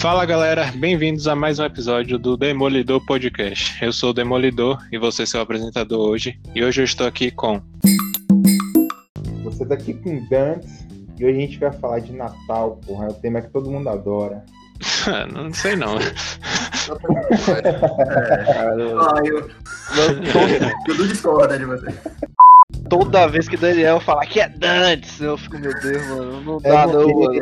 Fala galera, bem-vindos a mais um episódio do Demolidor Podcast. Eu sou o Demolidor e você é seu apresentador hoje. E hoje eu estou aqui com. Você tá aqui com Dantes e hoje a gente vai falar de Natal, porra. É o tema que todo mundo adora. não sei não. É, ah, eu, eu, eu discordo de você. Toda vez que Daniel fala que é Dantes, eu fico, meu Deus, mano, não dá É não, mano.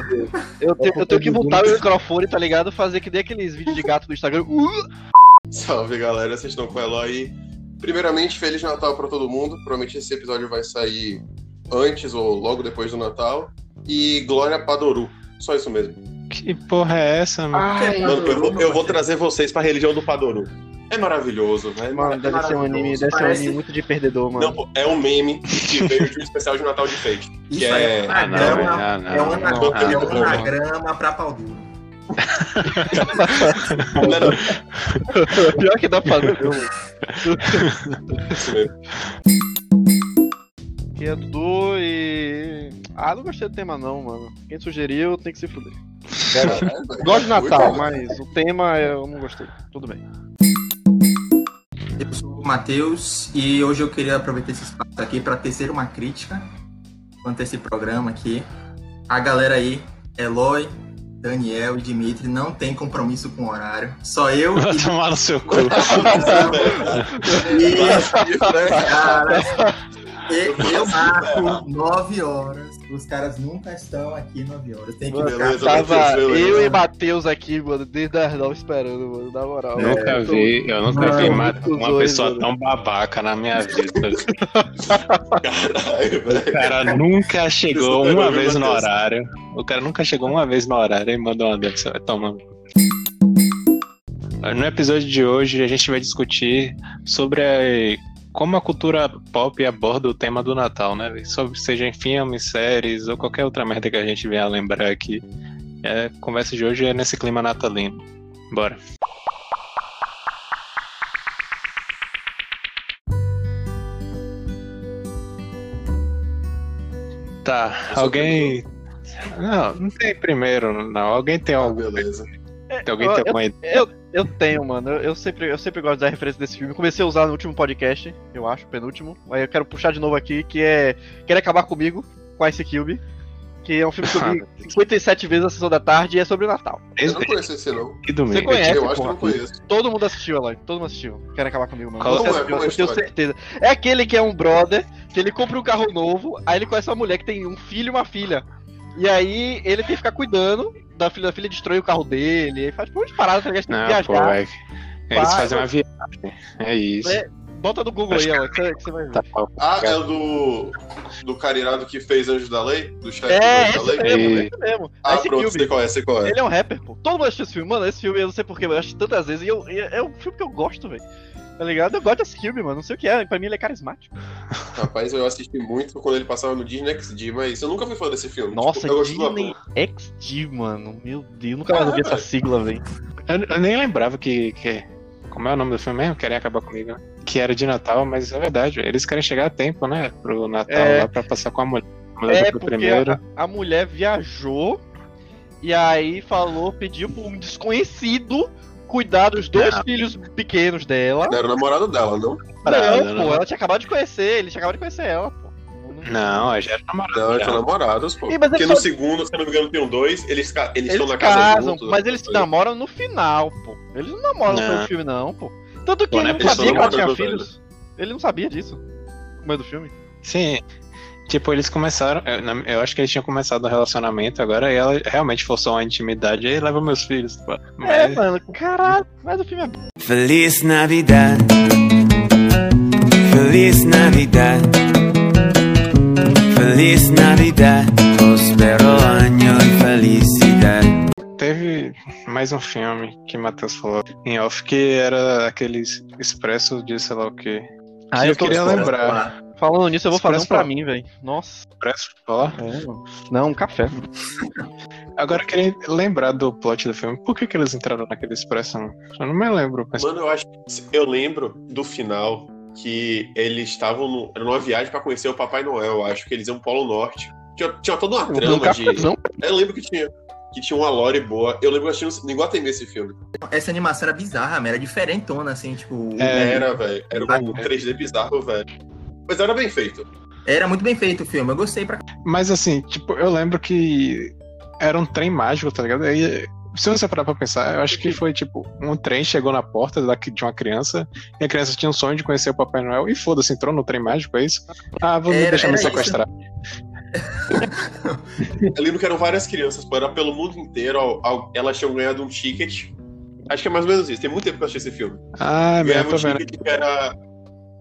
Eu, tenho, eu tenho que botar o microfone, tá ligado? Fazer que nem aqueles vídeos de gato do Instagram. Uh! Salve galera, vocês estão com o Eloy. Primeiramente, Feliz Natal pra todo mundo. Provavelmente esse episódio vai sair antes ou logo depois do Natal. E Glória Padoru. Só isso mesmo. Que porra é essa, mano? Mano, eu vou, eu vou trazer vocês pra religião do Padoru. É maravilhoso, velho. Mano, deve ser um anime, deve ser um anime muito de perdedor, mano. Não, pô, é um meme que veio de um especial de Natal de Fate. Que Isso é. é um Ah, não, anagrama, ah, é um anagrama, é pra pau duro. Não, é não, Pior que dá pra. Que é Dudu e. Ah, não gostei do tema não, mano. Quem sugeriu tem que se fuder. Gosto de Natal, mas o tema eu não gostei. Tudo bem. Eu sou o Matheus e hoje eu queria aproveitar esse espaço aqui para tecer uma crítica quanto a esse programa aqui. A galera aí, Eloy, Daniel e Dimitri, não tem compromisso com o horário. Só eu Vai e tomar no seu cu. E, cara, e- eu marco 9 horas. Os caras nunca estão aqui 9 horas. Tem que Mano, beleza. Tava Matheus, beleza. eu e Matheus aqui, mano, desde as 9 esperando, mano, na moral. Nunca É, vi, eu nunca vi Não, mais os uma dois, pessoa mano. tão babaca na minha vida. Caralho, O cara nunca chegou Desculpa, uma vez no horário. O cara nunca chegou uma vez no horário e mandou uma dessa. Vai tomando. No episódio de hoje a gente vai discutir sobre a- como a cultura pop aborda o tema do Natal, né? Sobre, seja em filmes, séries ou qualquer outra merda que a gente venha lembrar aqui. É, a conversa de hoje é nesse clima natalino. Bora. Tá, alguém. Não, não tem primeiro, não. Alguém tem Ah, algum. beleza. Tem alguém eu- tem alguma ideia? Eu, eu tenho, mano. Eu, eu sempre, eu sempre gosto da referência desse filme. Comecei a usar no último podcast, eu acho, penúltimo. Aí eu quero puxar de novo aqui, que é Quer Acabar Comigo, com Ice Cube. Que é um filme que eu vi 57 vezes na sessão da tarde e é sobre o Natal. Eu não conheço esse não. Que domingo. Você conhece, eu acho que porra. eu não conheço. Todo mundo assistiu, Eloy. Todo mundo assistiu. Quer Acabar Comigo, mano. Qual Você é- assistiu, qual é a eu tenho história? certeza. É aquele que é um brother, que ele compra um carro novo, aí ele conhece uma mulher que tem um filho e uma filha. E aí ele tem que ficar cuidando da filha, a filha destrói o carro dele, aí faz umas paradas, tá ligado? Tem que Não, pô, viajar. é. Eles Vai. fazem uma viagem. É isso. É, Bota no Google aí, ó, que você- que você vai ver. Tá. Ah, é o do. Do carinado que fez Anjos da Lei? Do chefe É, do Anjos da Lei? mesmo, E- esse mesmo. Ah, esse pronto, filme, sei qual é, sei qual é. ele é um rapper, pô. Todo mundo assistiu esse filme, mano. Esse filme eu não sei porquê, mas eu assisti tantas vezes e eu, e é um filme que eu gosto, velho. Tá ligado? Eu gosto desse filme, mano. Não sei o que é. Pra mim ele é carismático. Rapaz, eu assisti muito quando ele passava no Disney XD, mas eu nunca fui fã desse filme. Nossa, tipo, Disney. XD, mano. Meu Deus, nunca mais ouvi essa sigla, velho. Eu, eu nem lembrava que, que. Como é o nome do filme mesmo? Querem acabar comigo? né? Que era de Natal, mas é verdade. Eles querem chegar a tempo, né? Pro Natal É. lá pra passar com a mulher. A mulher É, foi porque primeiro. a, a mulher viajou e aí falou, pediu pra um desconhecido cuidar dos dois Não. filhos pequenos dela. Era o namorado dela, não? Parada, não, né? pô, ela tinha acabado de conhecer, ele tinha acabado de conhecer ela, pô. Não, aí já era namorado. Não, eles já. são namorados, pô. Mas Porque eles no segundo, se eu não me engano, tem um dois, eles, ca- eles, Eles estão na casa casam, juntos. mas eles se né? namoram no final, pô. Eles não namoram Não. no filme, não, pô. Tanto que Pô, ele né, não sabia que ela tinha filhos. Ele não sabia disso. No meio do filme. Sim. Tipo, eles começaram. Eu, eu acho que eles tinham começado um relacionamento agora e ela realmente forçou uma intimidade e leva meus filhos. Pô. É, Mas, mano, caralho. Mas o filme é. Feliz Navidad. Feliz Navidad. Feliz Navidad. Prospero año y felicidad. Teve mais um filme que o Matheus falou em off que era aqueles expresso de sei lá o que. Ah, eu eu queria lembrar. Polar. Falando nisso, eu vou fazer um Expresso pra Polar. mim, velho. Nossa. Expresso Polar? É, mano. Não, um café. Agora eu queria lembrar do plot do filme. Por que, que eles entraram naquele expresso? Eu não me lembro. Mas... Mano, eu acho. Eu lembro do final que eles estavam no- numa viagem pra conhecer o Papai Noel, eu acho que eles iam pro Polo Norte. Tinha, tinha toda uma Um trama de. Eu lembro que tinha. que tinha uma lore boa. Eu lembro que eu assisti no Iguatemi esse filme. Essa animação era bizarra, era diferentona, assim, tipo. É. Era, velho. Era um 3D bizarro, velho. Mas era bem feito. Era muito bem feito o filme, eu gostei pra Mas assim, tipo, eu lembro que era um trem mágico, tá ligado? Aí, se você parar pra pensar, eu acho que foi tipo, um trem chegou na porta da- de uma criança, e a criança tinha um sonho de conhecer o Papai Noel, e foda-se, entrou no trem mágico, é isso? Ah, vou Era- deixar me sequestrar. Eu lembro que eram várias crianças, pô, era pelo mundo inteiro. ao- ao- elas tinham ganhado um ticket. Acho que é mais ou menos isso. Tem muito tempo que eu assisti esse filme. Ah, meu, tô um ticket que era.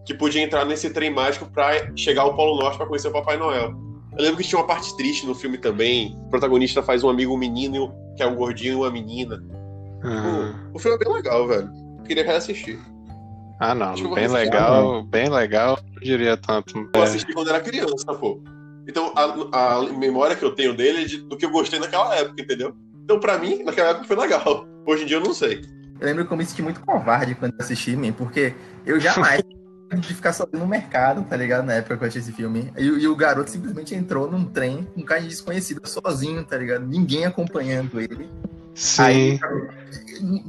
Que podia entrar nesse trem mágico pra chegar ao Polo Norte pra conhecer o Papai Noel. Eu lembro que tinha uma parte triste no filme também. O protagonista faz um amigo um menino, que é um gordinho e uma menina. Ah, O filme é bem legal, velho. Queria reassistir. Ah, não, eu bem assistir legal, bem legal, não diria tanto. Eu assisti quando era criança, pô. Então a, a memória que eu tenho dele é de- do que eu gostei naquela época, entendeu? Então pra mim, naquela época foi legal. Hoje em dia eu não sei. Eu lembro que eu me senti muito covarde quando eu assisti, man, porque eu jamais de ficar sozinho no mercado, tá ligado? Na época que eu assisti esse filme. E, e o garoto simplesmente entrou num trem com um cara de desconhecido sozinho, tá ligado? Ninguém acompanhando ele. Sim. Aí,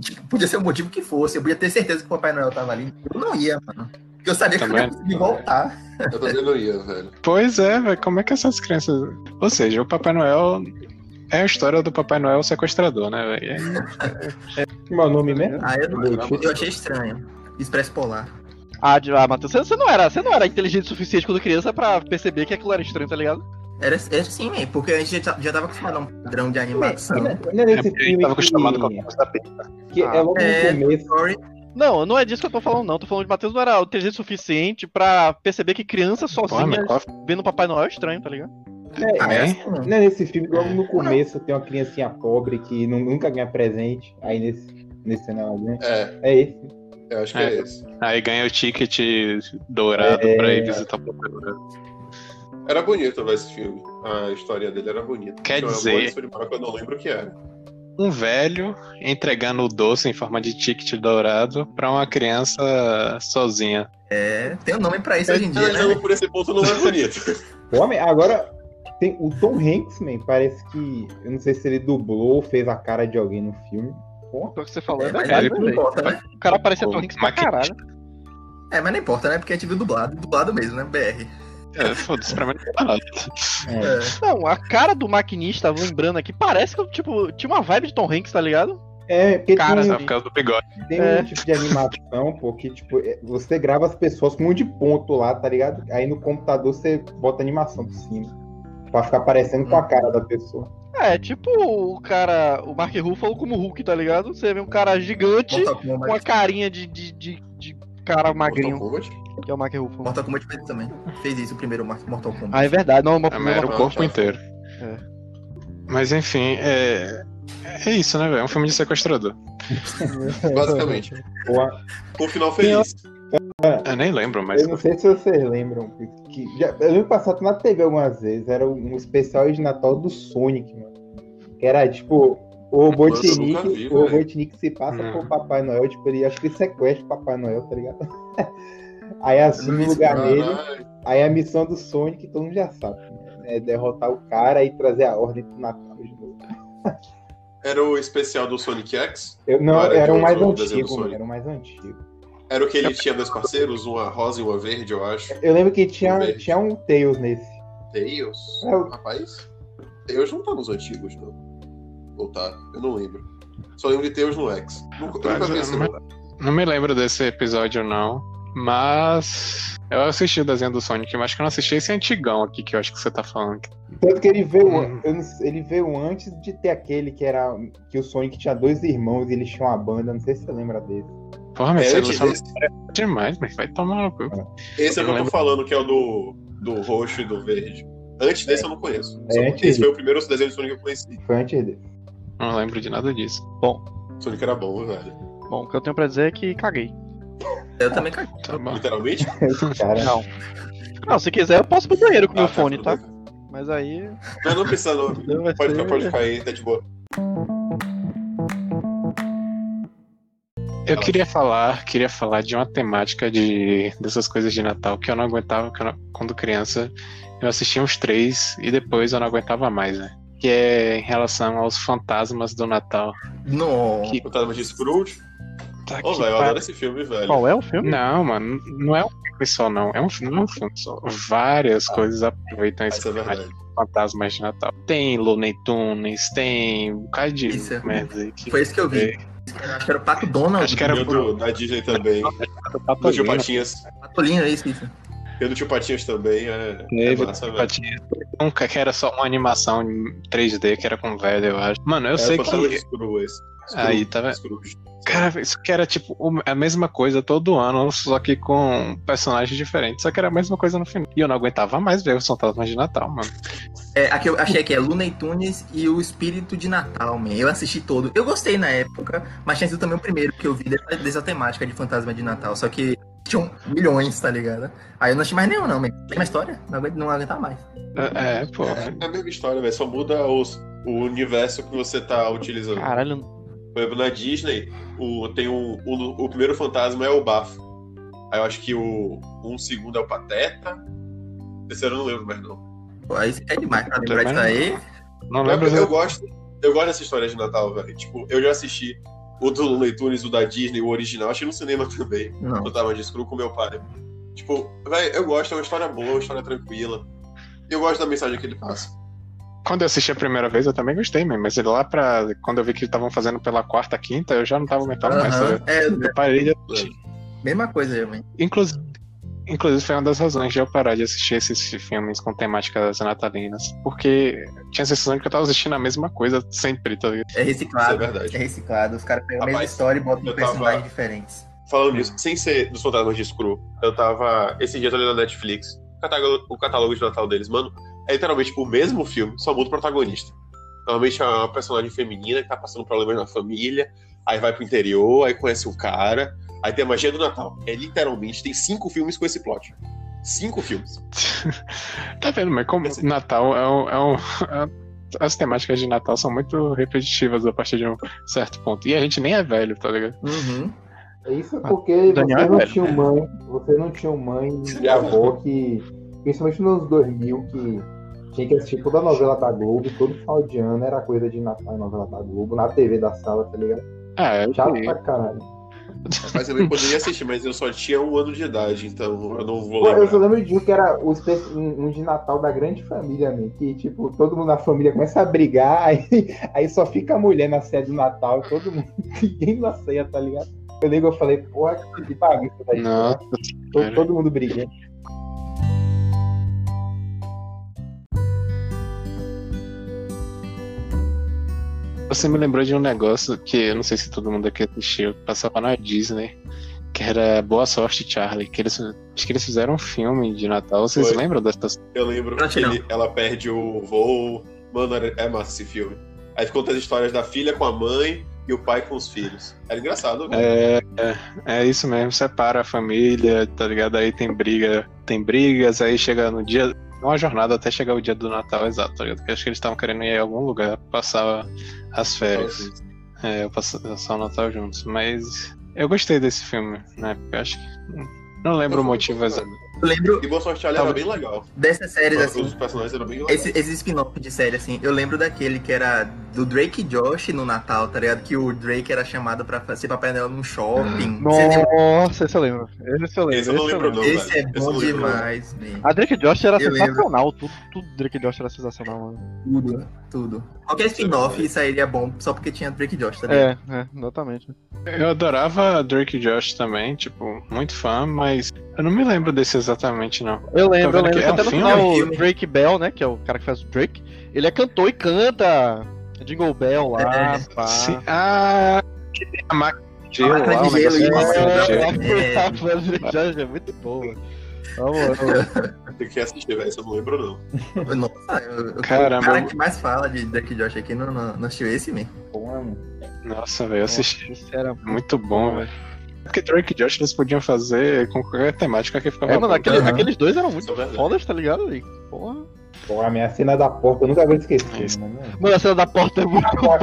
tipo, podia ser o motivo que fosse, eu podia ter certeza que o Papai Noel tava ali. Eu não ia, mano. Porque eu sabia que eu Também. não ia conseguir voltar. Eu também não ia, velho. Pois é, velho, como é que essas crianças. Ou seja, o Papai Noel. É a história do Papai Noel sequestrador, né, velho? Como é o nome mesmo? Ah, eu, eu achei estranho. Expresso Polar. Ah, de- ah Matheus, você, você não era, você não era inteligente o suficiente quando criança pra perceber que aquilo era estranho, tá ligado? Era, era assim, man, porque a gente já, já tava acostumado a um padrão de animação. Não é não é nesse É porque ele filme tava acostumado com a que, coisa da pizza. que é logo É, no começo. Story. Não, não é disso que eu tô falando, não. Tô falando de Matheus não era inteligente o suficiente pra perceber que criança Porra, sozinha qual- vendo o Papai Noel é estranho, tá ligado? É, Ah, É? era assim, mano. Não é nesse filme, logo no começo tem uma criancinha pobre que nu- nunca ganha presente. Aí nesse, nesse cenário ganha. É, É esse. Eu acho que É. é, esse. Aí ganha o ticket dourado É. pra ir visitar o. Era bonito ver esse filme. A história dele era bonita. Quer dizer- eu não lembro o que era. Um velho entregando o doce em forma de ticket dourado pra uma criança sozinha. É, tem um nome pra isso hoje em dia, né? Por esse ponto não é bonito. Homem, agora tem o Tom Hanks, man, parece que. Eu não sei se ele dublou ou fez a cara de alguém no filme. O que você falou é, É, verdade, né, não importa, né? O cara parecia O Tom Hanks pra caralho. É, mas não importa, né? Porque a gente viu dublado, dublado mesmo, né? BR. É, foda-se, pra mim não. É. Não, a cara do maquinista, lembrando aqui, parece que, tipo, tinha uma vibe de Tom Hanks, tá ligado? É, porque Cara, tem, por causa do bigode. tem É. um tipo de animação, porque, tipo, é, você grava as pessoas com um monte de ponto lá, tá ligado? Aí no computador você bota animação por cima. Pra ficar parecendo com a cara da pessoa. É, tipo o cara, o Mark Ruffalo como Hulk, tá ligado? Você vê um cara gigante com uma Kombat. carinha de, de, de, de cara magrinho, Mortal Kombat? que é o Mark Ruffalo. Mortal Kombat fez também. Fez isso o primeiro Mortal Kombat. Ah, é verdade, não, Mortal Mas era o corpo inteiro. É. Mas enfim, é. É isso, né, velho? É um filme de sequestrador. Basicamente. Boa. Com final feliz. Eu nem lembro, mas. Eu não sei se vocês lembram. Que já, eu lembro passado na TV algumas vezes. Era um especial de Natal do Sonic, mano. Que era tipo. O Robotnik, vi, o. Robotnik se passa Hum. por Papai Noel, tipo, ele acho que ele sequestra o Papai Noel, tá ligado? Aí assume o lugar dele. Aí a missão do Sonic, todo mundo já sabe. né? É derrotar o cara e trazer a ordem pro Natal de novo. Era o especial do Sonic X? Eu, não, Era era o mais antigo. Era o mais antigo. Era o que ele tinha dois parceiros, uma rosa e uma verde, eu acho. Eu lembro que tinha, Verde. tinha um Tails nesse. Tails? É, o- Rapaz, Tails não tá nos antigos, não. Ou tá? Eu não lembro. Só lembro de Tails no X. Nunca, eu nunca vi esse Mas- Não me lembro desse episódio, não. Mas. Eu assisti o desenho do Sonic, mas acho que eu não assisti esse antigão aqui que eu acho que você tá falando. Tanto que ele veio, Hum. não ele veio antes de ter aquele que era. Que o Sonic tinha dois irmãos e eles tinham uma banda. Não sei se você lembra dele. Porra, mas É, você antes não desse, demais, mas vai tomar no cu. esse é o que eu tô lembro. falando, que é o do, do roxo e do verde. Antes desse eu não conheço. É, Só- antes esse dele. foi o primeiro desenho de Sonic que eu conheci. Foi antes dele. Não lembro de nada disso. Sonic era bom, velho. Bom, o que eu tenho pra dizer é que caguei. Eu também caguei. Tá bom. Literalmente? Cara. Não. Não, se quiser eu posso ir pro banheiro com meu Ah, fone, tudo tá? bem. Mas aí. Não, não precisa, não. Não Pode, ser- pode ficar aí, tá de boa. Eu queria falar, queria falar de uma temática de dessas coisas de Natal que eu não aguentava que eu não- quando criança. Eu assistia uns três e depois eu não aguentava mais, né? que é em relação aos fantasmas do Natal. Não. Que- Fantasma de Scrooge. Tá Ô, que velho, eu adoro esse filme, velho. Qual é o filme? Não, mano, não é um filme só, não. É um, não é um filme só. Várias coisas aproveitam esse é verdade. fantasmas de Natal. Tem Looney Tunes, tem um bocado de Isso é- merda aí que Foi esse que eu vi. Acho que era o Pato Donald. Acho que era E o do- da Disney também. do Do Tio Patolino. Patinhas. Patolinho, é isso, isso. E o do Tio Patinhas também. É, é massa. Patinhas. Nunca que era só uma animação em 3D que era com velho, eu acho. Mano, eu É, sei que. Scrooge. esse. Aí, tá vendo? Cara, isso que era tipo a mesma coisa todo ano, só que com personagens diferentes. Só que era a mesma coisa no final. E eu não aguentava mais ver os fantasmas de Natal, mano. É, aqui eu achei que é Looney Tunes e o Espírito de Natal, man. Eu assisti todo. Eu gostei na época, mas tinha sido também o primeiro que eu vi dessa, dessa temática de fantasma de Natal. Só que tinham milhões, tá ligado? Aí eu não assisti mais nenhum, não, man. Tem uma história? Não aguento não aguentar mais. É, é, pô. É a mesma história, velho. Só muda os, o universo que você tá utilizando. Caralho, Por exemplo, na Disney, o, tem um, o, o primeiro fantasma é o Bafo. Aí eu acho que o um segundo é o Pateta. O terceiro eu não lembro mais, não. Pô, aí é demais pra lembrar disso aí. Não lembro. porque eu gosto, eu gosto dessa história de Natal, velho. Tipo, eu já assisti o do Looney Tunes, o da Disney, o original, achei no cinema também. Não. Eu tava de screw com meu pai. Tipo, velho, eu gosto, é uma história boa, uma história tranquila. E eu gosto da mensagem que ele passa. Quando eu assisti a primeira vez, eu também gostei mesmo. Mas lá pra. Quando eu vi que estavam fazendo pela quarta, quinta, eu já não tava aguentando mais. Aham. sabe? É, Eu parei de assistir. mesma coisa, eu. Inclusive, inclusive, foi uma das razões de eu parar de assistir esses filmes com temáticas natalinas. Porque tinha a sensação de que eu tava assistindo a mesma coisa sempre, tá ligado? É reciclado. Isso é verdade. É reciclado. Os caras pegam a mesma Rapaz, história e botam eu personagens tava- diferentes. Falando nisso, sem ser dos fantasmas de Screw, eu tava. Esse dia eu tô olhando na Netflix, o catálogo, o catálogo de Natal deles, mano, é literalmente o mesmo filme, só muda o protagonista. Normalmente é uma personagem feminina que tá passando problemas na família, aí vai pro interior, aí conhece um cara, aí tem a magia do Natal. É literalmente, tem cinco filmes com esse plot. Cinco filmes. Tá vendo, mas como Natal é um. É um é- as temáticas de Natal são muito repetitivas a partir de um certo ponto. E a gente nem é velho, tá ligado? Uhum. Isso é porque Daniel você é não velho. tinha mãe, você não tinha mãe e avó que, principalmente nos anos 2000, que tinha que assistir toda a novela da Globo, todo final de ano era coisa de Natal e novela da Globo, na TV da sala, tá ligado? Ah, é. Chato pra caralho. Mas eu também poderia assistir, mas eu só tinha um ano de idade, então eu não vou Pô, eu só lembro de um que era um de Natal da grande família, man, que tipo, todo mundo na família começa a brigar, aí, aí só fica a mulher na ceia do Natal, e todo mundo, ninguém na ceia, tá ligado? Eu lembro, eu falei, porra, que bagunça daí. Nossa, todo, todo mundo brigando. Você me lembrou de um negócio que eu não sei se todo mundo aqui assistiu, passava na Disney, que era Boa Sorte Charlie, que eles acho que eles fizeram um filme de Natal. Vocês Foi. lembram dessas? Eu lembro Não, que não. ele- ela perde o voo. Mano, é massa esse filme. Aí conta as histórias da filha com a mãe e o pai com os filhos. Era engraçado, velho. É, é, é isso mesmo, separa a família, tá ligado? Aí tem briga, tem brigas, aí chega no dia, uma jornada até chegar o dia do Natal exato, tá ligado? Porque acho que eles estavam querendo ir em algum lugar passar as férias. É, eu passar, o Natal juntos. Mas eu gostei desse filme, né? Eu acho que. Não lembro o motivo exato. Eu lembro E Boa Sorte Charlie era bem legal. dessas séries, assim, Os personagens eram bem legais. Esse, esses spin-off de série, assim, eu lembro daquele que era do Drake e Josh no Natal, tá ligado? Que o Drake era chamado pra ser Papai Noel num shopping. Nossa, esse eu lembro. Esse eu lembro. Esse eu não esse lembro, não. Esse velho. é Esse bom demais, man. A Drake Josh era Eu lembro. sensacional. Tudo, tudo Drake Josh era sensacional, mano. Tudo, tudo. Qualquer spin-off sairia bom só porque tinha Drake e Josh, tá ligado? É, é, exatamente. Eu adorava Drake e Josh também, tipo, muito fã, mas eu não me lembro desse exatamente, não. Eu lembro, eu lembro. que é um Até no filme? final, É um o. Drake Bell, né? Que é o cara que faz o Drake. Ele é cantor e canta Jingle Bell lá, É. pá. Sim. Ah, que tem a máquina de gelo máquina lá, de gelo, isso. máquina de gelo. É. A Jorge é muito boa. Vamos, vamos. Tem que assistir, velho. Isso eu não lembro, não. Nossa, eu, eu, Caramba. o cara que mais fala de Drake e Josh aqui não, não, não assistiu esse, man. Nossa, velho, eu assisti. Isso era Muito bom, velho. Porque Drake e Josh eles podiam fazer com qualquer temática que ficava É, mano, aquele- Aham. aqueles dois eram Isso muito é fodas, tá ligado? E, porra. Porra, a minha cena da porta, eu nunca vou esquecer, Isso. mano. Mano, a cena da porta é muito boa.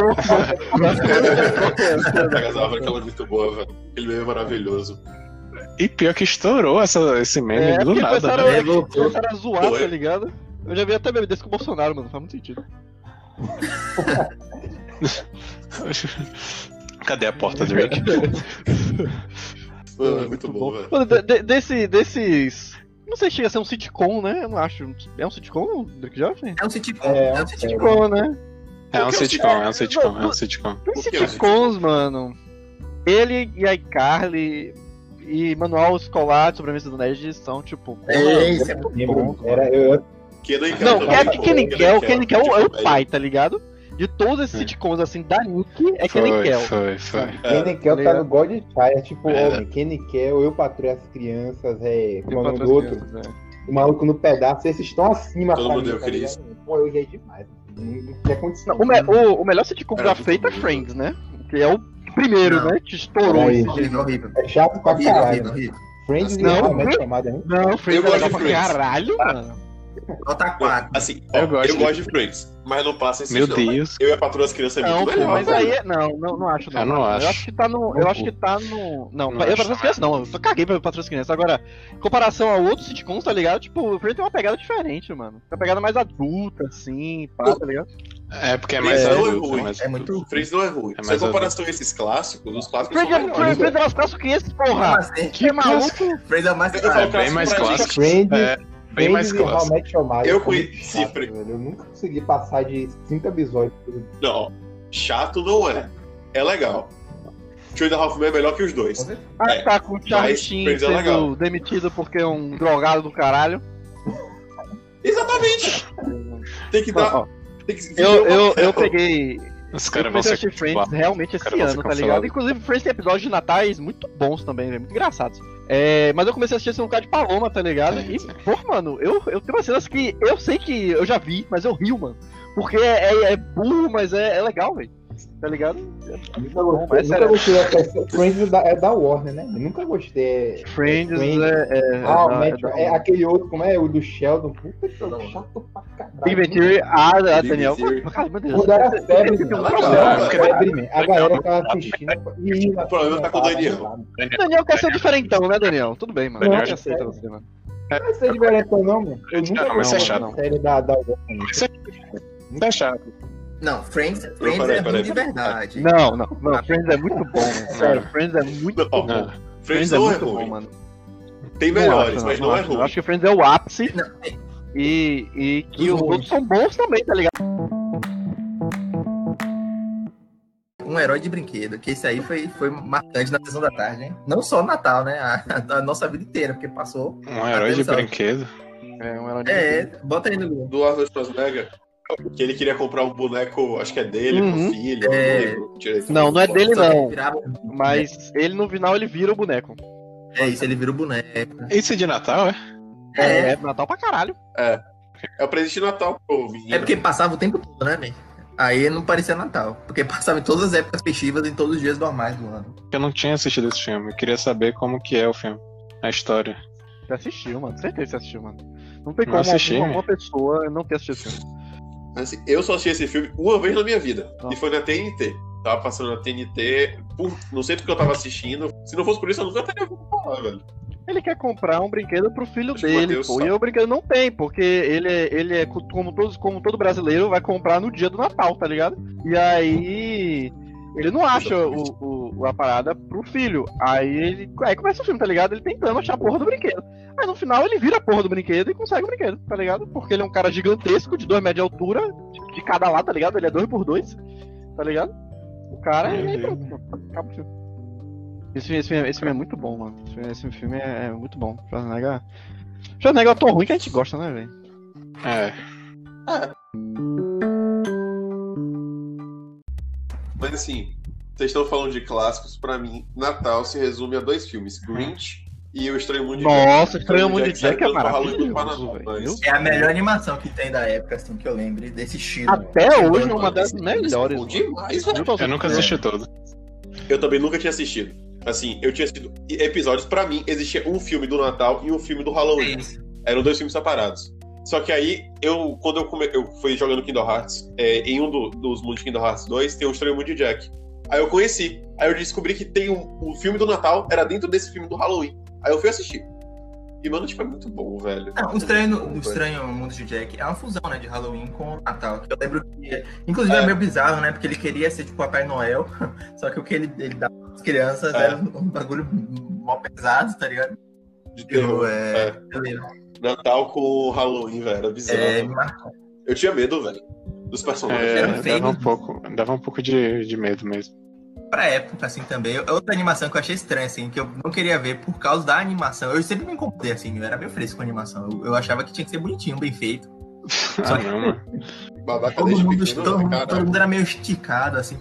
Pega árvore, aquela é muito boa, velho. Aquele é maravilhoso. E pior que estourou essa, esse meme É, do nada, começaram, né? né? começaram a zoar, Foi. tá ligado? Eu já vi até meme desse com o Bolsonaro, mano. Faz muito sentido. Cadê a porta, Drake? Mano, muito bom, velho. Mano, de- de- desse, desses. Não sei se chega a ser um sitcom, né? Eu não acho. É um sitcom, Drake Joffrey? É um sitcom. É, É, é um sitcom. Sitcom, né? É um que o sitcom, é um sitcom, é um sitcom. Tem Por que o sitcoms, mano. Ele e a iCarly e Manual Escolar de Sobrevivência do Nerd são, tipo. É, isso é muito bom. Era, eu, Não, é muito Kenny bom. Kell, Kenny Kell é o Tipo, pai, tá ligado? De todos esses É. sitcoms, assim, da Nick, é Kenny Foi, Kell. foi, foi. É, Kenny Kell tá no God Child, é tipo, É. homem, Kenny Kell, eu patrulho as crianças, é, como é o do outro, crianças, é. o maluco no pedaço, esses estão acima Todo mundo deu tá ligado? Pô, eu ri demais, não, não condição. O, me- o- o melhor sitcom já feito é. Friends, né? Que é o primeiro, Não. né? Que estourou isso. jeito. Horrível, horrível. É chato pra caralho, horrível, né? horrível. Friends Não, I Met não. Friends é legal pra caralho, mano. Nota 4. Assim, ó, Eu eu gosto gosto, de- Friends, mas não passa esse Meu não. Deus. Eu e a patroa das crianças é Não, muito pô, melhor. mas aí é. Não, não, não acho, não. Eu não Eu acho. acho que tá no. Eu acho que tá no. Não, Não eu acho para as crianças não. Eu só caguei pra Patrulha das Crianças. Agora, em comparação a outros sitcoms, tá ligado? Tipo, o Friends tem uma pegada diferente, mano. Tem uma pegada mais adulta, assim, pá, tá ligado? É porque é Friends mais não é ruim, mas é muito- Friends não é ruim. É Se mais a comparação a esses clássicos, os clássicos Friends são é. Friends é mais clássico que esse, Como porra! assim? Que é maluco? Friends é o mais caro. é bem mais pra gente. clássico. Friends, É, bem mais clássico. Eu conheci chato, Friends. velho. Eu nunca consegui passar de cinco episódios. Não, chato não é. É legal. Two and a Half Men é melhor que os dois. Ah, É, tá com o Charlie Sheen é sendo legal. demitido porque é um drogado do caralho. Exatamente. Tem que dar. Ó, ó, Tem que Eu, eu, eu É, peguei. Os Eu caras vão comecei a ser assistir Friends realmente esse ano, tá ligado? Inclusive, Friends tem episódios de natais muito bons também, velho. Muito engraçados. É, mas eu comecei a assistir esse um cara de Paloma, tá ligado? E, pô, mano, eu, eu tenho umas cenas que eu sei que eu já vi, mas eu rio, mano. Porque é, é, é burro, mas é, é legal, velho. Tá ligado? Eu nunca gostei, é nunca gostei dessa. Friends é da, é da Warner, né? Eu nunca gostei. Friends, Friends. é. é, Ah, o é, da- é aquele outro, como é? O do Sheldon. Puta que pariu, chato pra caralho. Big Bang Theory, ah, a Big Daniel. Quando era febre, mano. é. A galera tava assistindo. O problema tá com o Daniel. Daniel quer ser diferentão, né, Daniel? Tudo bem, mano. Daniel Eu já aceito sei. você, mano. Não vai ser diferentão, não, mano. Eu Não, nunca é gostei chato. da série da, Warner. Isso é chato. Não, Friends, Friends peraí, é ruim peraí, de verdade. Não, não, não. Friends é muito bom, mano. Sério, Friends é muito Não, bom. Não. Friends Friends é não é muito bom, ruim. mano. Tem Não melhores, acho, mas não é acho, Eu ruim. acho que Friends é o ápice Não, e, e que Dos os outros são bons também, tá ligado? um herói de brinquedo, que esse aí foi, foi marcante na sessão da tarde, hein? Não só no Natal, né? A, a nossa vida inteira, porque passou. Um herói de brinquedo. É, um herói de É, bota aí no Google. Do Arnold Schwarzenegger, que ele queria comprar um boneco, acho que é dele, Uhum. pro filho. É. direito. Não, não é dele não. Mas ele no final ele vira o boneco. É isso, ele vira o boneco. Isso é de Natal, é? É, É, Natal pra caralho. É o presente de Natal pro menino. é porque passava o tempo todo, né, man? Aí não parecia Natal. Porque passava em todas as épocas festivas, em todos os dias normais do ano. Eu não tinha assistido esse filme. Eu queria saber como que é o filme. A história. Você assistiu, mano. Certeza que você assistiu, mano. Não tem Não como assisti, alguma, né? uma pessoa não ter assistido esse filme. Assim, eu só assisti esse filme uma vez na minha vida. Tá. E foi na TNT. Tava passando na TNT. Por... Não sei porque eu tava assistindo. Se não fosse por isso, eu nunca teria ouvido falar, velho. Ele quer comprar um brinquedo pro filho Acho dele, pô. sabe. E o brinquedo não tem, porque ele é, ele é co- como, todos, como todo brasileiro, vai comprar no dia do Natal, tá ligado? E aí. Ele não acha o, o- a parada pro filho. Aí ele. Aí começa o filme, tá ligado? Ele tentando achar a porra do brinquedo. Aí no final ele vira a porra do brinquedo e consegue o brinquedo, tá ligado? Porque ele é um cara gigantesco, de 2 metros de altura, de cada lado, tá ligado? Ele é 2 por 2 tá ligado? O cara e aí pronto, mano. acaba o filme. Esse, esse, filme, esse filme é muito bom, mano. Esse filme, esse filme é, é muito bom. Schwarzenegger. Schwarzenegger é tão ruim que a gente gosta, né, velho? É. Mas assim, vocês estão falando de clássicos. Pra mim, Natal se resume a dois filmes: Grinch e O Estranho Mundo de Jack. Nossa, Estranho Mundo de sai Jack é quanto maravilhoso, mas- É a melhor animação que tem da época, assim, que eu lembro, desse estilo. Até hoje é uma das melhores. Demais, velho. Eu nunca assisti todo. Eu também nunca tinha assistido. Assim, eu tinha assistido episódios. Pra mim, existia um filme do Natal e um filme do É Halloween. Eram dois filmes separados. Só que aí, eu, quando eu, come, eu fui jogando Kingdom Hearts, é, em um do- dos mundos de Kingdom Hearts 2, tem o Estranho Mundo de Jack. Aí eu conheci. Aí eu descobri que tem um, o filme do Natal era dentro desse filme do Halloween. Aí eu fui assistir. E, mano, tipo, é muito bom, velho. Não, o É estranho, no- bom, o velho. estranho Mundo de Jack é uma fusão, né, de Halloween com o Natal. Eu lembro que. Inclusive é. É. meio bizarro, né? Porque ele queria ser tipo Papai Noel, só que o que ele, ele dá às crianças É. era um bagulho mó pesado, tá ligado? De terror. Eu, é, É. eu lembro. Natal com Halloween, velho. Era bizarro. É, me marcou. Eu tinha medo, velho. Dos personagens. É, Era feio. dava um pouco, dava um pouco de, de medo mesmo. Pra época, assim, também. Outra animação que eu achei estranha, assim, que eu não queria ver por causa da animação. Eu sempre me incomodei, assim, eu era meio fresco com a animação. Eu, eu achava que tinha que ser bonitinho, bem feito. Só Ah, que não, mano. Babaca todo desde mundo, pequeno, todo, né, mundo, cara? todo mundo era meio esticado, assim,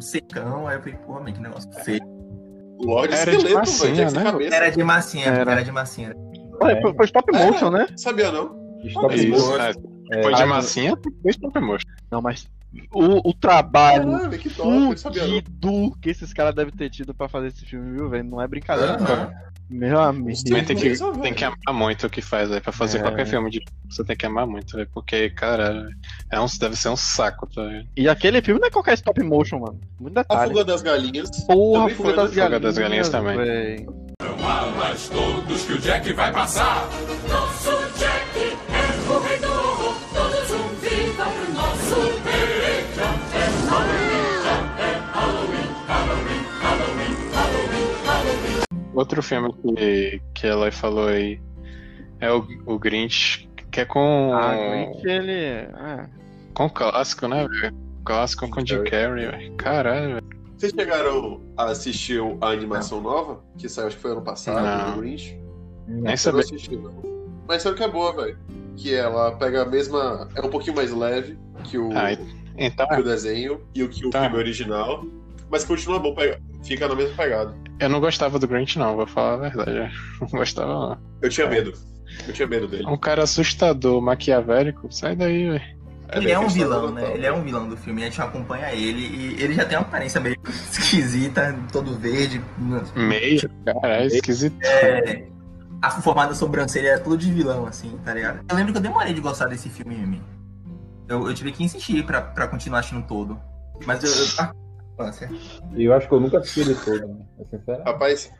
secão. Aí eu falei, pô, mano, que negócio feio. Lorde Era de esqueleto, massinha, velho. Tinha que ser né? cabeça. Era de massinha, Era. era, de massinha. Olha, foi, foi stop motion, né? Sabia não? Stop Isso. motion. Isso, é, É, foi de ah, massinha, foi stop motion. Não, mas o, o trabalho que fudido que esses caras devem ter tido pra fazer esse filme, viu, velho? Não é brincadeira, Aham. não. Meu amigo. Tem que, tem que amar muito o que faz, velho. Pra fazer É. qualquer filme de você tem que amar muito, velho. Porque, cara, é um, deve ser um saco, tá? E aquele filme não é qualquer stop motion, mano. Muito A detalhe. fuga das galinhas. Porra, também Fuga foi, das né? Galinhas. Fuga das Galinhas também. véi. Todos que o Jack vai passar. Nosso Jack é o rei do horror. Todos um viva pro nosso. É Halloween, é Halloween, Halloween, Halloween, Halloween, Halloween. Outro filme que, que ela falou aí é o, o Grinch, que é com. Ah, Grinch, ele. É. Com clássico, né, velho? Clássico com Jim Carrey, velho. Caralho, velho. Vocês chegaram a assistir a animação nova? Que saiu, acho que foi ano passado, Não. do Grinch? Nem não sabia. assisti, não. Mas sabe que é boa, velho. Que ela pega a mesma. É um pouquinho mais leve que o, Ah, então, que o desenho e o que o Tá. filme original. Mas continua bom, pega- fica na mesma pegada. eu não gostava do Grinch, não, vou falar a verdade. Não gostava, não. Eu tinha medo. Eu tinha medo dele. É um cara assustador, maquiavélico. Sai daí, velho. Ele bem é um vilão, né? Ele é um vilão do filme, a gente acompanha ele e ele já tem uma aparência meio esquisita, todo verde. Meio, caralho, esquisito. É, a formada sobrancelha é tudo de vilão, assim, tá ligado? Eu lembro que eu demorei de gostar desse filme, Mimi. Eu, eu tive que insistir pra, pra continuar assistindo todo. Mas eu. eu ah, infância. E eu acho que eu nunca assisti ele todo, né? É sincero. Rapaz,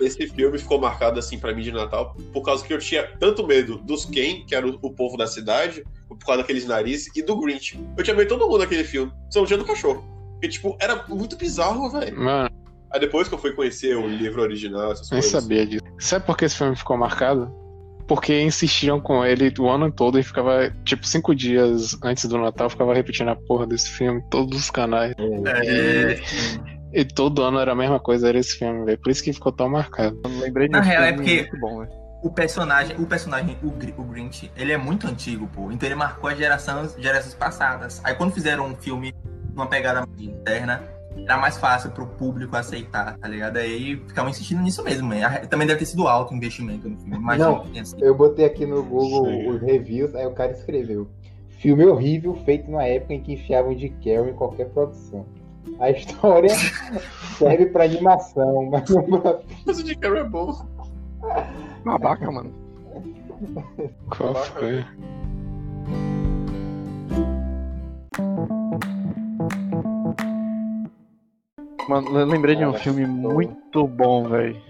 esse filme ficou marcado assim pra mim de Natal por causa que eu tinha tanto medo dos Ken, que era o, o povo da cidade, por causa daqueles narizes, e do Grinch. Eu tinha medo de todo mundo naquele filme, só não tinha do cachorro. Porque, tipo, era muito bizarro, velho. Mano, Aí depois que eu fui conhecer o livro original, essas nem coisas. sabia disso. Sabe por que esse filme ficou marcado? Porque insistiam com ele o ano todo e ficava, tipo, cinco dias antes do Natal, ficava repetindo a porra desse filme, em todos os canais. É, E todo ano era a mesma coisa, era esse filme, velho. Por isso que ficou tão marcado. Eu lembrei de Na um real, é porque- muito bom, velho. O personagem, o personagem, o, Gr- o Grinch, ele é muito antigo, pô. Então ele marcou as gerações, gerações passadas. Aí quando fizeram um filme numa pegada mais interna, era mais fácil pro público aceitar, tá ligado? Aí ficavam insistindo nisso mesmo, né? Também deve ter sido alto o investimento no filme. Imagina Não. sido. Eu botei aqui no Google Sim. os reviews, aí o cara escreveu. Filme horrível feito na época em que enfiavam de Carrey em qualquer produção. A história serve pra animação, mas não pra Mas o de Carrey é bom. Babaca, mano. Qual foi? Mano, eu lembrei de um filme muito bom, velho.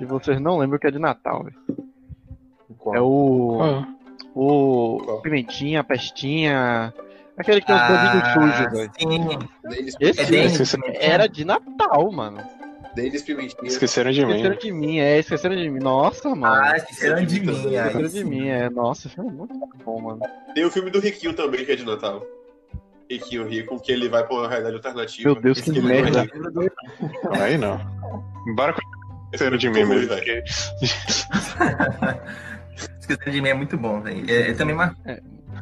E vocês não lembram que é de Natal, velho. É o. Qual? O. Qual? Pimentinha, Pestinha. Aquele que tem dedinhos sujos, velho. Ah, sim. Denis, Esse É filme Denis esse- era de Natal, mano. Denis Pimentinha. Esqueceram de mim. Esqueceram de mim, é, esqueceram de mim. Nossa, mano. Ah, esqueceram de mim. aí esqueceram de mim, é. Nossa, filme é muito bom, mano. Tem o filme do Riquinho também, que é de Natal. Riquinho Rico, que ele vai pra uma realidade alternativa. Meu Deus, Esse que filme é merda. Aí não. Bora com esqueceram de mim é muito mesmo. porque- Esqueceram de mim é muito bom, velho. É, é também marcou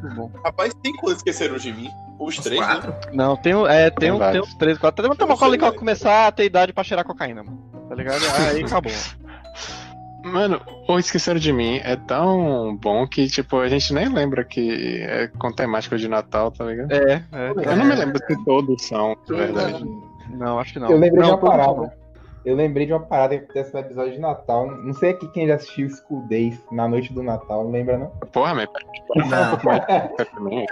Muito bom. Rapaz, tem quantos esqueceram de mim? Os os três, né? quatro. Não, tem, é, tem, Tem um, tem uns três, quatro. Tem uma que velho. começar a ter idade pra cheirar cocaína, mano. Tá ligado? Aí acabou. Mano, o Esqueceram de Mim é tão bom que, tipo, a gente nem lembra que é com temática de Natal, tá ligado? É, é. Eu não me lembro se todos são, de verdade. Não, acho que não. Eu lembrei de não, uma todos parada. Eu lembrei de uma parada que acontece no episódio de Natal. Não sei aqui quem já assistiu School Days na noite do Natal, não lembra não? Porra, mas Não.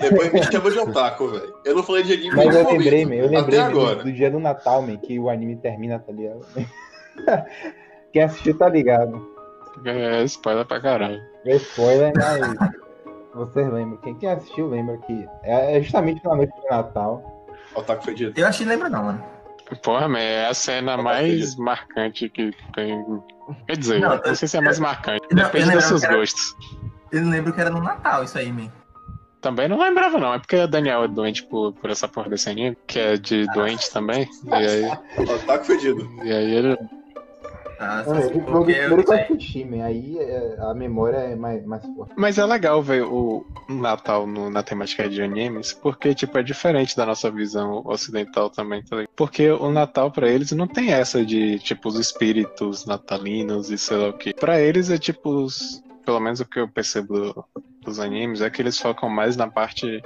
Depois me chama de otaku, velho. Eu não falei de anime Mas eu lembrei, man, eu lembrei do, agora. do dia do Natal, man, que o anime termina, tá ligado? Quem assistiu tá ligado. É spoiler pra caralho. É spoiler, mas vocês lembram. Quem, quem assistiu lembra que é é justamente na noite de Natal. Otaku fedido. Eu achei lembra não, mano. Porra, man, é a cena Tá mais marcante que tem. Quer dizer, Não, não, sei se é mais marcante. não, Depende dos seus era- gostos. Eu lembro que era no Natal isso aí, man. Também não lembrava, não. É porque o Daniel é doente por, por essa porra desse anime, que é de doente também. E aí, Otaku fedido. e aí ele. Ah, Não, porque primeiro eu eu man. Aí é, a memória é mais, mais forte. Mas é legal ver o Natal no- na temática de animes, porque, tipo, é diferente da nossa visão ocidental também, tá ligado? Porque o Natal, pra eles, não tem essa de, tipo, os espíritos natalinos e sei lá o que. Pra eles é, tipo, os- pelo menos o que eu percebo do- dos animes, é que eles focam mais na parte,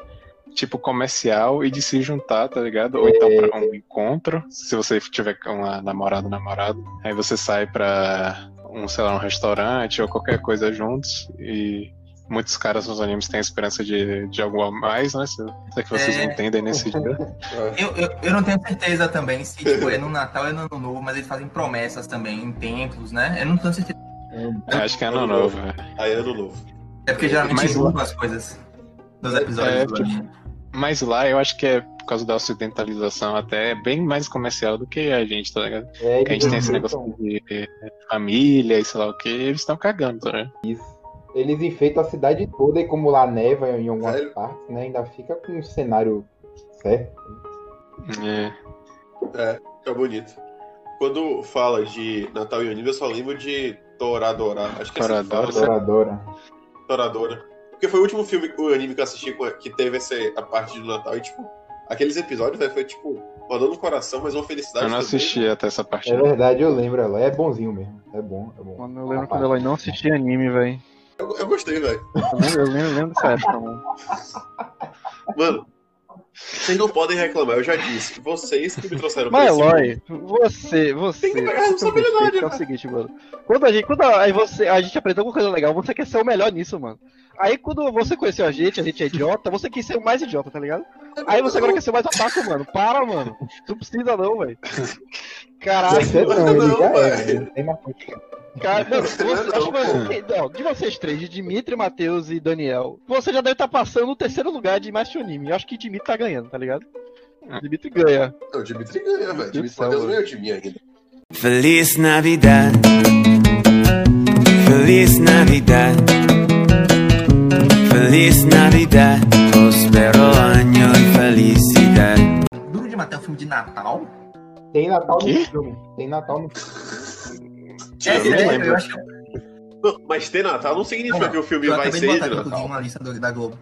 tipo, comercial e de se juntar, tá ligado? Ou então pra um encontro, se você tiver com uma namorada, namorado, aí você sai pra um, sei lá, um restaurante ou qualquer coisa juntos e muitos caras nos animes têm a esperança de, de algo a mais, né? Se, se é que vocês É. entendem nesse dia. Eu, eu, eu não tenho certeza também se tipo, é no Natal ou é no Ano Novo, mas eles fazem promessas também em templos, né? Eu não tenho certeza. Eu acho que é ano novo, velho. Aí ano novo. É porque geralmente Mas- as coisas nos episódios É, do tipo, anime. Mas lá eu acho que é por causa da ocidentalização até é bem mais comercial do que a gente, tá ligado? É, Que a gente tem esse eles negócio de eh, família e sei lá o que, eles estão cagando, tá ligado? Eles enfeitam a cidade toda e como lá neva em algumas Sério? partes, né? Ainda fica com um cenário certo. É. É, é bonito. Quando fala de Natal e anime, eu só lembro de Toradora. Acho que é assim que fala, Toradora. né? Adoradora. Toradora. Porque foi o último filme, o anime que eu assisti que teve essa, a parte do Natal. E, tipo, aqueles episódios, velho, foi, tipo, rodando no coração, mas uma felicidade Eu não também. assisti até essa parte. É verdade, eu lembro ela. É bonzinho mesmo. É bom, é bom. Mano, eu lembro quando ela não assistia anime, velho. Eu, eu gostei, velho. Eu lembro, eu lembro, lembro dessa época, mano. Mano, vocês não podem reclamar, eu já disse. Vocês que me trouxeram Mas, esse Eloy, você, você. Tem que pegar a responsabilidade, É o seguinte, mano. Quando a gente, quando a, aí você, a gente aprendeu alguma coisa legal, você quer ser o melhor nisso, mano. Aí quando você conheceu a gente, a gente é idiota, você quis ser o mais idiota, tá ligado? Aí você agora quer ser o mais otaku, mano. Para, mano. Tu precisa não, velho. Caralho, Você não, não, é. velho. Ele tem uma coisa. Cara, mano, você, Não, acho que, pô. mano, não, de vocês três, de Dimitri, Matheus e Daniel, você já deve estar passando o terceiro lugar de mais anime. Eu acho que Dimitri tá ganhando, tá ligado? Dimitri ganha. Não, o Dimitri ganha, velho. O Dimitri Matheus mano. ganhou de mim ainda. Feliz Navidad. Feliz Navidad. Feliz Navidad. Prospero año y felicidad. Duro de Matar é um filme de Natal? Tem Natal no filme. Tem Natal no filme. É, Eu não é, lembro. eu acho que Não, mas ter Natal não significa Não, que o filme eu vai de ser de Natal. uma lista do- da Globo.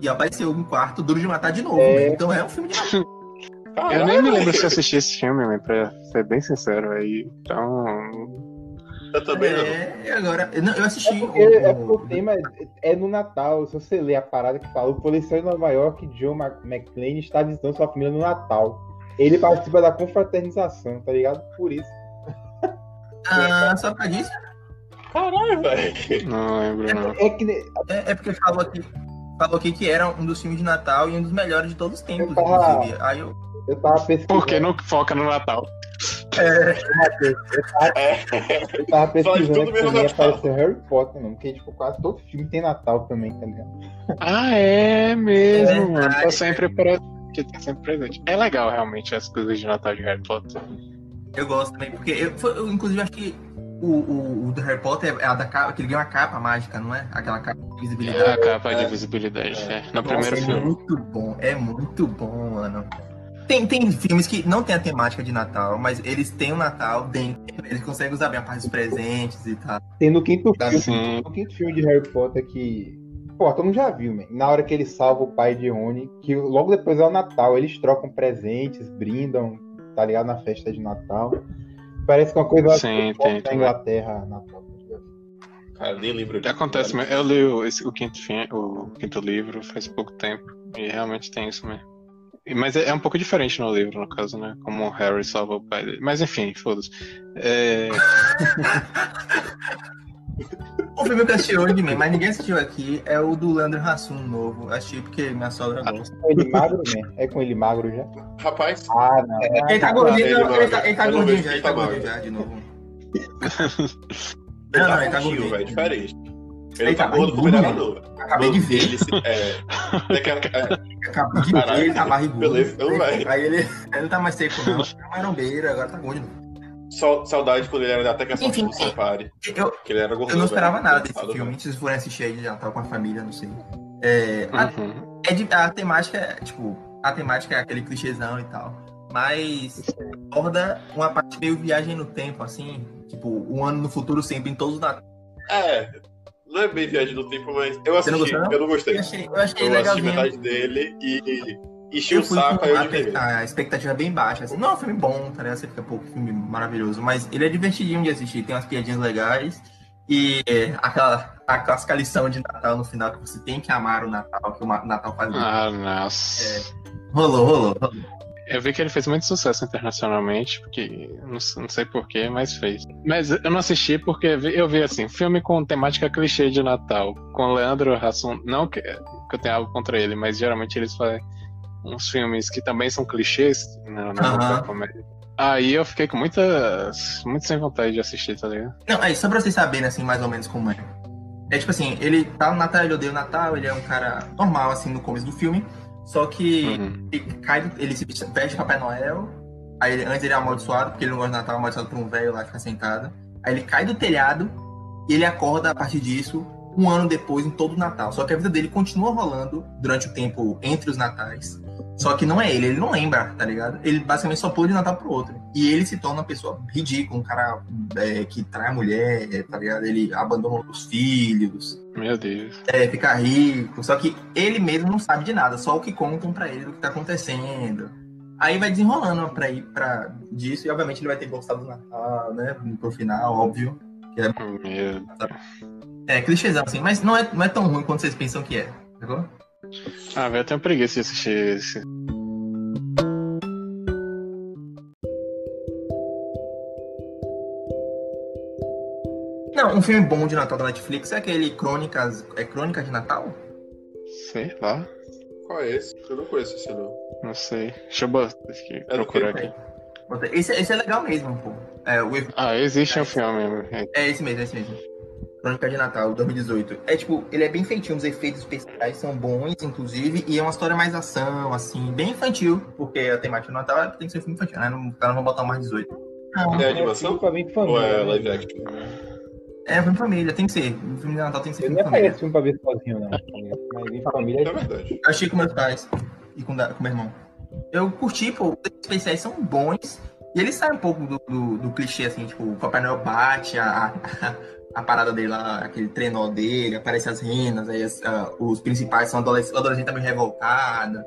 E apareceu um quarto Duro de Matar de novo. É. né? Então é um filme de Natal. Eu nem me lembro se eu assisti esse filme, man, pra ser bem sincero aí. Então. Eu também não. É, e agora. eu Não, eu assisti. É porque, o- é porque o tema é, é no Natal. Se você ler a parada que fala, o policial de Nova York, John McClane, está visitando sua família no Natal. Ele participa da confraternização, tá ligado? Por isso. Ah, só pra disso? Caralho, velho. Não lembro, não. É que ne- É, é porque falou aqui. Falou aqui que era um dos filmes de Natal e um dos melhores de todos os tempos, Eu tava- inclusive. Aí eu. eu tava pesquisando. Por que não foca no Natal? Eu tava pesquisando tudo que também apareceu Harry Potter, mano. Porque, tipo, quase todo filme tem Natal também, tá ligado? Ah, é mesmo, É mano. Tá sempre pra... tá sempre presente. É legal, realmente, as coisas de Natal de Harry Potter. Eu gosto também, porque eu, foi- eu, inclusive acho que o, o, o do Harry Potter é a da capa, que ele ganha uma capa mágica, não é? Aquela capa de É visibilidade. a capa de É. visibilidade, é. No Nossa, primeiro é filme. muito bom, é muito bom, mano. Tem, tem filmes que não tem a temática de Natal, mas eles têm o Natal dentro. Eles conseguem usar bem a parte dos presentes e tal. Tem no quinto Tá filme, Sim. no quinto filme de Harry Potter que. Pô, todo mundo já viu, man. Na hora que ele salva o pai de Rony, que logo depois é o Natal, eles trocam presentes, brindam, tá ligado? Na festa de Natal. Parece que é uma coisa Sim, que tem na também. Inglaterra, Natal. tá? Cara, nem lembro disso. Acontece mesmo. Eu li o, esse- o quinto, o quinto livro faz pouco tempo. E realmente tem isso mesmo. Mas é, é um pouco diferente no livro, no caso, né? Como o Harry salva o pai dele. Mas enfim, foda-se. É, O filme que eu assisti hoje, man, mas ninguém assistiu aqui, é o do Leandro Hassum novo. Assisti porque minha sogra gosta. Com ele magro, né? É com ele magro já? Rapaz, Ah, não. Ele tá Ah, gordinho, ele não, ele magro. tá, ele tá gordinho já, ele ele tá tá gordinho já, de novo. Ele Não, tá não, ele tá gordinho, gordinho. velho, é diferente. Ele, Ele tá tá gordo como ele era, velho. Acabei de ver. Ele se, é, é, Acabei de ver, ele tá barrigudo. beleza, então vai. Aí ele, ele não tá mais seco, não. É um marombeiro, agora tá gordo. Sa- Saudade quando ele era até que a sorte Enfim, nos separe. Eu, Que ele era eu não esperava velho. nada desse filme. Se vocês forem assistir aí de Natal com a família, não sei. É, a, Uhum. é de- a temática é, tipo, a temática é aquele clichêzão e tal. Mas aborda uma parte meio viagem no tempo, assim. Tipo, um ano no futuro sempre, em todos os Natal. É, não é bem viagem do tempo, mas eu Você não assisti, gostou, não? eu não gostei. Eu achei, eu achei Eu assisti metade dele e enchi o saco, com aí eu a, a expectativa bem baixa. Assim. Não, é um filme bom, tá ligado? Você fica, pô, que filme maravilhoso. Mas ele é divertidinho de assistir, tem umas piadinhas legais. E é, aquela a clássica lição de Natal no final, que você tem que amar o Natal, que o Natal faz. Ah, nossa. Rolou, rolou, rolou. Eu vi que ele fez muito sucesso internacionalmente, porque não, não sei porquê, mas fez. Mas eu não assisti porque vi- eu vi assim, filme com temática clichê de Natal, com Leandro Hassum, não que, que eu tenha algo contra ele, mas geralmente eles fazem uns filmes que também são clichês na, na Aham. comédia. Aí eu fiquei com muitas. muito sem vontade de assistir, tá ligado? Não, aí, só pra vocês saberem, assim, mais ou menos como é. É tipo assim, ele tá no Natal, ele odeia o Natal, ele é um cara normal, assim, no começo do filme. Só que Uhum. ele cai, ele se veste Papai Noel. Aí ele- antes ele é amaldiçoado, porque ele não gosta de Natal, amaldiçoado por um velho lá que fica sentado. Aí ele cai do telhado e ele acorda a partir disso um ano depois, em todo o Natal. Só que a vida dele continua rolando durante o tempo entre os Natais. Só que não é ele, ele não lembra, tá ligado? Ele basicamente só pula de Natal pro outro. E ele se torna uma pessoa ridícula, um cara é, que trai a mulher, tá ligado? Ele abandona os filhos, Meu Deus. é, ficar rico. Só que ele mesmo não sabe de nada, só o que contam pra ele do que tá acontecendo. Aí vai desenrolando pra ir pra disso, e obviamente ele vai ter gostado do Natal, né? Pro final, óbvio. Meu É, clichêzão, assim, mas não é, não é tão ruim quanto vocês pensam que é, sacou? Ah, velho, eu tenho preguiça de assistir esse. Não, um filme bom de Natal da Netflix é aquele Crônicas. É Crônicas de Natal? Sei lá. Qual é esse? Eu não conheço esse, não. Não sei. Deixa eu do procurar aqui. Esse, esse é legal mesmo, pô. É, o Ah, existe um filme. é, É esse mesmo, é esse mesmo. Crônica de Natal, 2018. É tipo, ele é bem feitinho, os efeitos especiais são bons, inclusive, e é uma história mais ação, assim, bem infantil, porque a temática do Natal tem que ser filme infantil, né? Não, os caras não vão botar mais 18. Não, É animação? Pra mim, Ou família. é né? live action? é filme família, tem que ser. O filme de Natal tem que ser Eu filme família. apareço filme pra ver sozinho, não. tá? Mas em família É verdade. Eu achei com meus pais e com, da- com meu irmão. Eu curti, pô, os especiais são bons. E ele sai um pouco do, do, do clichê, assim, tipo, o Papai Noel bate a, a, a parada dele lá, aquele trenó dele, aparece as renas, aí as- ah, os principais são adolescentes, adolescente tá meio revoltado.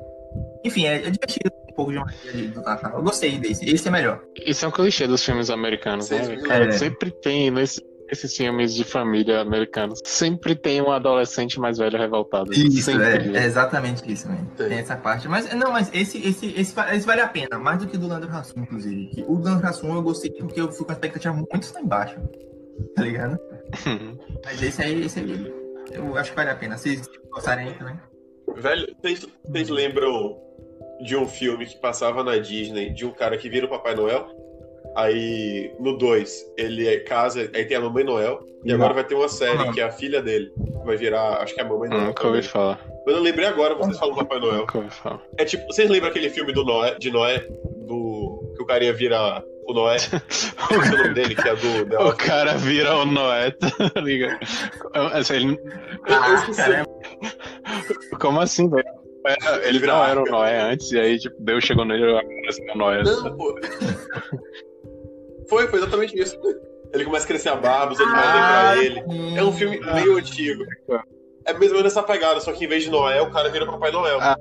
Enfim, é, é divertido um pouco de magia de- do Natal. Eu gostei desse, esse é melhor. Isso é um clichê dos filmes americanos, né? Cara, é. sempre tem nesse- esses filmes de família americanos. Sempre tem um adolescente mais velho revoltado. Isso, é, é exatamente isso, né? Tem. Essa parte. Mas, não, mas esse, esse, esse, esse vale a pena, mais do que o do Leandro Hassum, inclusive. Que o do Leandro Hassum eu gostei porque eu fui com a expectativa muito lá embaixo. Tá ligado? Mas esse aí, esse aí, eu acho que vale a pena. Vocês gostarem aí também. Velho, vocês, vocês lembram de um filme que passava na Disney de um cara que vira o Papai Noel? Aí no 2 ele é casa, aí tem a Mamãe Noel. E Não. agora vai ter uma série Não. que é a filha dele. Vai virar, acho que é a Mamãe Noel. Nunca ouvi também. falar. Mas eu lembrei agora, vocês falam Papai Noel. Nunca ouvi falar. É tipo, vocês lembram aquele filme do Noé, de Noé? Do. Que o carinha vira o Noé? Qual é o nome dele, que é do. The O cara vira o Noé, tá ligado? Assim, ele- caramba. Como assim, velho? Ele vira não era o. Noé antes, e aí, tipo, Deus chegou nele e apareceu o Noé. Não, pô. Foi, foi exatamente isso. Ele começa a crescer a barba, os animais vêm Ah, pra ele. É um filme meio antigo. É mesmo ou menos essa pegada, só que em vez de Noel, o cara vira Papai Noel. Ah.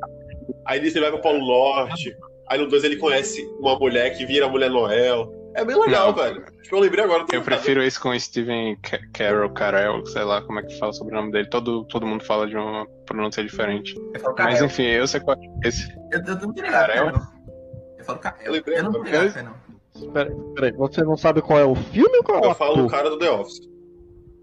Aí nisso ele vai pro Polo Norte. Aí no 2 ele conhece uma mulher que vira a Mulher Noel. É bem legal, Não. velho. Tipo, eu lembrei agora. Eu prefiro esse com o Steven Ca- Carroll, Carell, sei lá como é que fala o nome dele. Todo, todo mundo fala de uma pronúncia diferente. Mas enfim, eu sei qual é esse. Eu, eu não tô ligado, Carel? cara, não. Eu falo Carel. Eu Eu não tô ligado, cara, não. Peraí, peraí, você não sabe qual é o filme ou qual é o Eu falo ator? cara do The Office.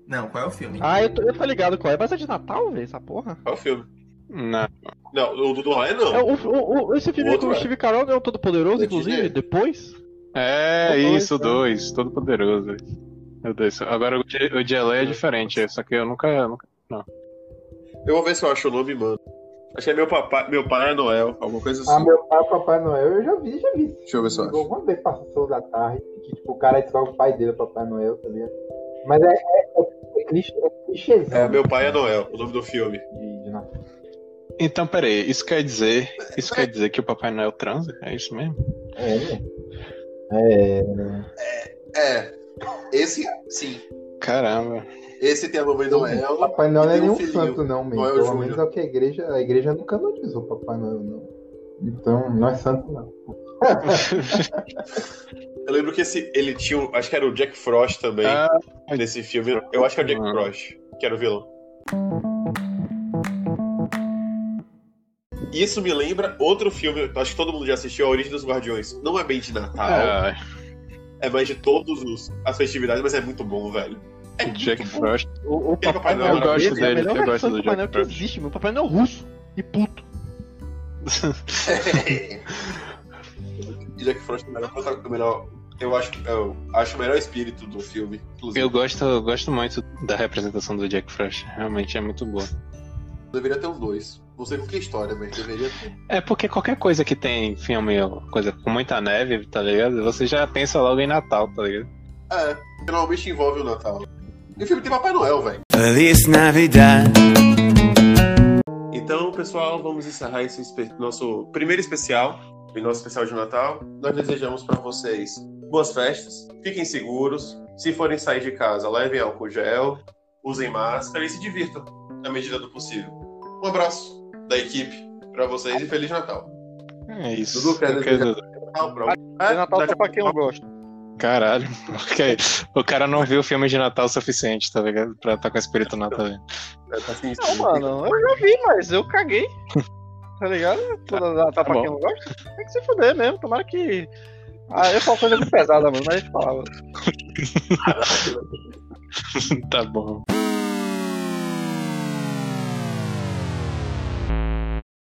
Não, qual é o filme? Ah, eu tô, eu tô ligado qual é. Mas é de Natal, velho, essa porra? Qual é o filme? Não. Não, o do Noé não. É, o, o, o- esse filme com o é. Steve Carell é o Todo Poderoso, É inclusive, depois. É O dois, isso, né? dois, todo poderoso. Meu Deus. Agora o de, o de LA é diferente, só que eu nunca. nunca... Eu vou ver se eu acho o nome, mano. Acho que é meu papai, meu pai é Noel, alguma coisa assim. Ah, meu pai, Papai Noel, eu já vi, já vi. Deixa eu ver se eu acho. Alguma vez passou da tarde, que tipo, o cara descobre o pai dele, o Papai Noel, tá ligado? Mas é, é, é, é clichê, é É, meu pai é Noel, o nome do filme. de, de Natal. Então, peraí, isso quer dizer. Isso quer dizer que o Papai Noel transa? É isso mesmo? É, né? É. É. Esse, sim. Caramba. Esse tem a mamãe Noel. Papai Noel não é um nenhum filhinho. santo, não, mesmo. Noel Pelo Júnior. menos é o que a igreja. A igreja não canonizou o Papai Noel, não. Então, não é santo, não. Eu lembro que esse, ele tinha, um- acho que era o Jack Frost também, Ah, nesse filme. Eu acho que é o Jack Ah. Frost, que era o vilão. Isso me lembra outro filme, acho que todo mundo já assistiu, A Origem dos Guardiões. Não é bem de Natal, ah, é mais de todos os, as festividades, mas é muito bom, velho. É Jack bom. Frost. O, o Aquele Papai Papai Noel eu gosto dele é a melhor eu versão gosto do do Papai Noel Jack que Frost. existe, meu Papai Noel russo e puto. Jack Frost é o melhor, o melhor eu acho, eu acho o melhor espírito do filme, inclusive. Eu gosto, eu gosto muito da representação do Jack Frost. Realmente é muito boa. Deveria ter os dois. Não sei com que história, mas deveria ter. É porque qualquer coisa que tem filme, coisa com muita neve, tá ligado? Você já pensa logo em Natal, tá ligado? É, normalmente envolve o Natal. E o filme tem Papai Noel, velho. Feliz Navidad. Então, pessoal, vamos encerrar esse nosso primeiro especial, o nosso especial de Natal. Nós desejamos para vocês boas festas, fiquem seguros. Se forem sair de casa, levem álcool gel, usem máscara e se divirtam na medida do possível. Um abraço da equipe para vocês e Feliz Natal. É isso. Dudu, quer desejar- Natal, pronto. É Natal só a pra quem eu pouco- gosto. Caralho, porque o cara não viu o filme de Natal o suficiente, tá ligado? Pra estar com o espírito tá assim, Não, mano, eu já vi, mas eu caguei. Tá ligado? Toda Natal tá pra bom. quem não gosta. Tem que se fuder mesmo, tomara que. Ah, eu falo coisa muito pesada, mano, mas a gente falava. tá bom.